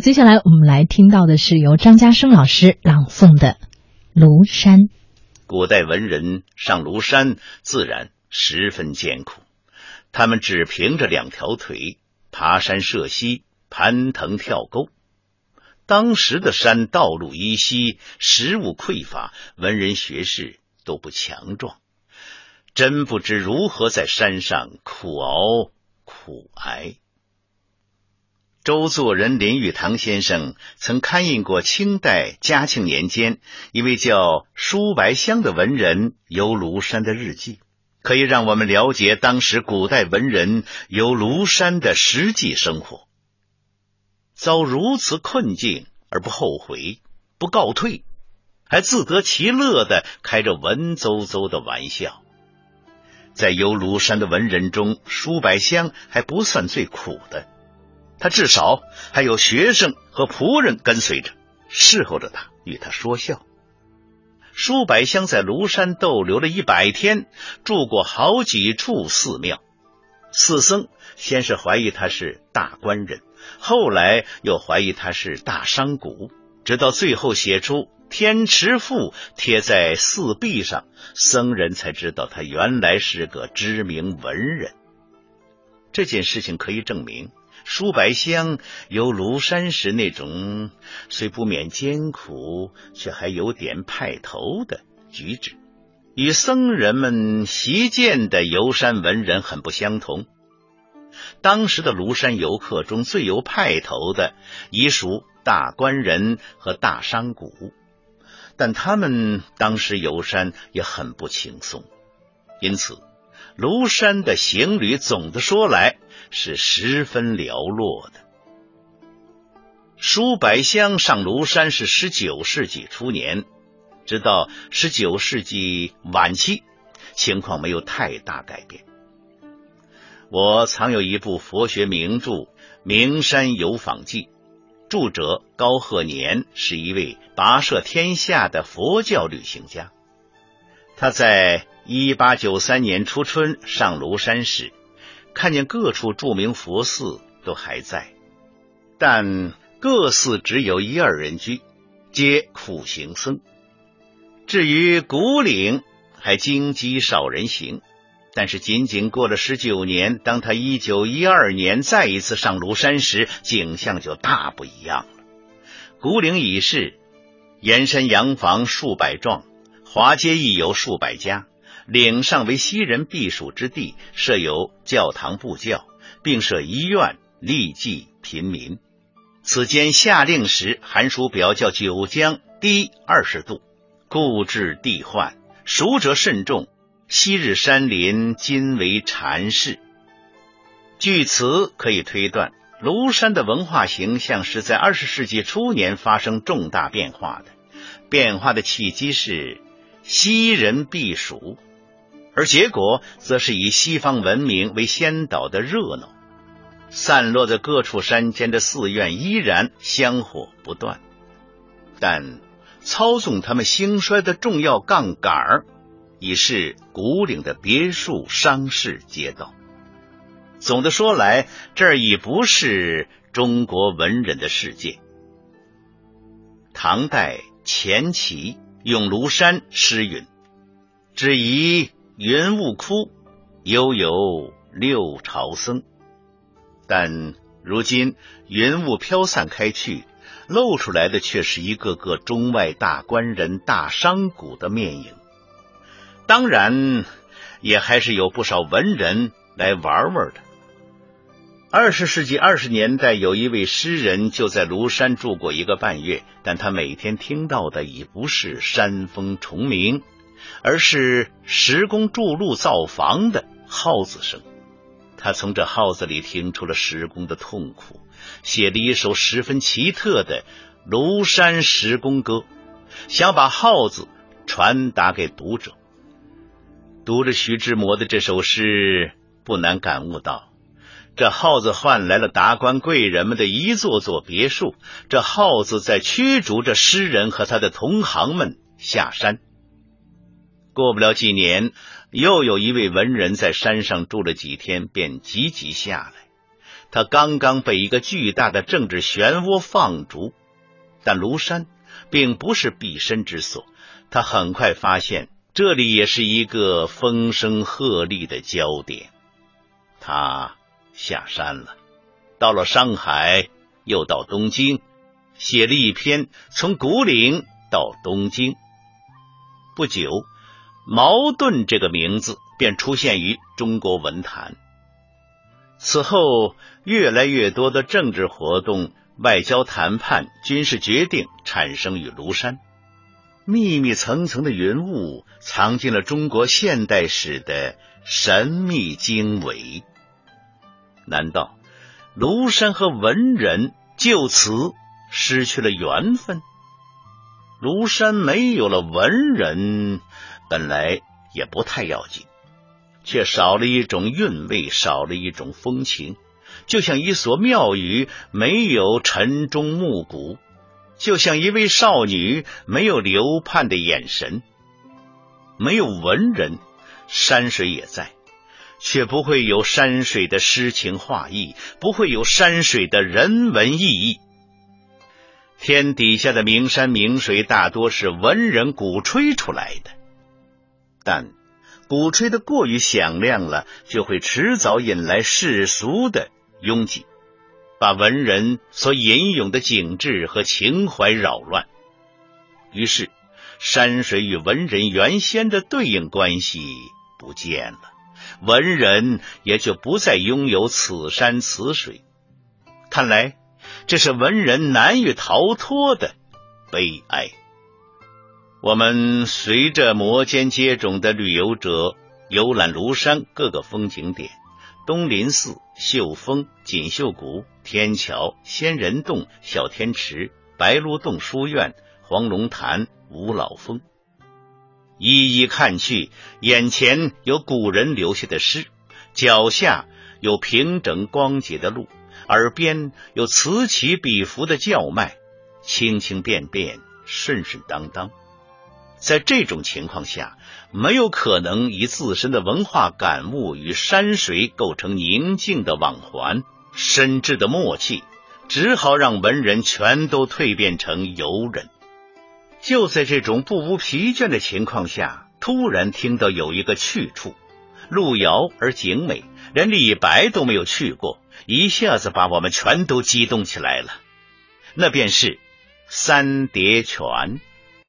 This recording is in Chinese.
接下来我们来听到的是由张家生老师朗诵的《庐山》。古代文人上庐山，自然十分艰苦。他们只凭着两条腿，爬山涉溪，攀藤跳沟。当时的山道路依稀，食物匮乏，文人学士都不强壮，真不知如何在山上苦熬苦挨。周作人林语堂先生曾刊印过清代嘉庆年间一位叫舒白香的文人游庐山的日记，可以让我们了解当时古代文人游庐山的实际生活。遭如此困境而不后悔、不告退，还自得其乐的开着文绉绉的玩笑。在游庐山的文人中，舒白香还不算最苦的。他至少还有学生和仆人跟随着，侍候着他，与他说笑。舒百香在庐山逗留了一百天，住过好几处寺庙。寺僧先是怀疑他是大官人，后来又怀疑他是大商贾，直到最后写出《天池赋》贴在寺壁上，僧人才知道他原来是个知名文人。这件事情可以证明。舒白香游庐山时那种虽不免艰苦，却还有点派头的举止，与僧人们习见的游山文人很不相同。当时的庐山游客中最有派头的，已属大官人和大商贾，但他们当时游山也很不轻松，因此。庐山的行旅，总的说来是十分寥落的。舒百香上庐山是十九世纪初年，直到十九世纪晚期，情况没有太大改变。我藏有一部佛学名著《名山游访记》，著者高鹤年是一位跋涉天下的佛教旅行家，他在。一八九三年初春上庐山时，看见各处著名佛寺都还在，但各寺只有一二人居，皆苦行僧。至于古岭，还荆棘少人行。但是仅仅过了十九年，当他一九一二年再一次上庐山时，景象就大不一样了。古岭已逝，岩山洋房数百幢，华街亦有数百家。岭上为西人避暑之地，设有教堂布教，并设医院，利济贫民。此间夏令时，寒暑表较九江低二十度，故治地患，暑者甚重。昔日山林，今为禅室。据此可以推断，庐山的文化形象是在二十世纪初年发生重大变化的。变化的契机是西人避暑。而结果则是以西方文明为先导的热闹，散落在各处山间的寺院依然香火不断，但操纵他们兴衰的重要杠杆儿已是古岭的别墅、商市、街道。总的说来，这儿已不是中国文人的世界。唐代钱琦用庐山诗云：“只疑。”云雾窟，悠悠六朝僧。但如今云雾飘散开去，露出来的却是一个个中外大官人、大商贾的面影。当然，也还是有不少文人来玩玩的。二十世纪二十年代，有一位诗人就在庐山住过一个半月，但他每天听到的已不是山峰虫鸣。而是石工筑路造房的号子声，他从这号子里听出了石工的痛苦，写了一首十分奇特的《庐山石工歌》，想把号子传达给读者。读着徐志摩的这首诗，不难感悟到，这号子换来了达官贵人们的一座座别墅，这号子在驱逐着诗人和他的同行们下山。过不了几年，又有一位文人在山上住了几天，便急急下来。他刚刚被一个巨大的政治漩涡放逐，但庐山并不是避身之所。他很快发现，这里也是一个风声鹤唳的焦点。他下山了，到了上海，又到东京，写了一篇《从古岭到东京》。不久，茅盾这个名字便出现于中国文坛。此后，越来越多的政治活动、外交谈判、军事决定产生于庐山。密密层层的云雾，藏进了中国现代史的神秘经纬。难道庐山和文人就此失去了缘分？庐山没有了文人，本来也不太要紧，却少了一种韵味，少了一种风情，就像一所庙宇没有晨钟暮鼓。就像一位少女没有流盼的眼神，没有文人，山水也在，却不会有山水的诗情画意，不会有山水的人文意义。天底下的名山名水大多是文人鼓吹出来的，但鼓吹的过于响亮了，就会迟早引来世俗的拥挤。把文人所吟咏的景致和情怀扰乱，于是山水与文人原先的对应关系不见了，文人也就不再拥有此山此水。看来这是文人难以逃脱的悲哀。我们随着摩肩接踵的旅游者游览庐山各个风景点。东林寺、秀峰、锦绣谷、天桥、仙人洞、小天池、白鹿洞书院、黄龙潭、五老峰，一一看去，眼前有古人留下的诗，脚下有平整光洁的路，耳边有此起彼伏的叫卖，轻轻便便，顺顺当当。在这种情况下，没有可能以自身的文化感悟与山水构成宁静的网环、深挚的默契，只好让文人全都蜕变成游人。就在这种不无疲倦的情况下，突然听到有一个去处，路遥而景美，连李白都没有去过，一下子把我们全都激动起来了。那便是三叠泉。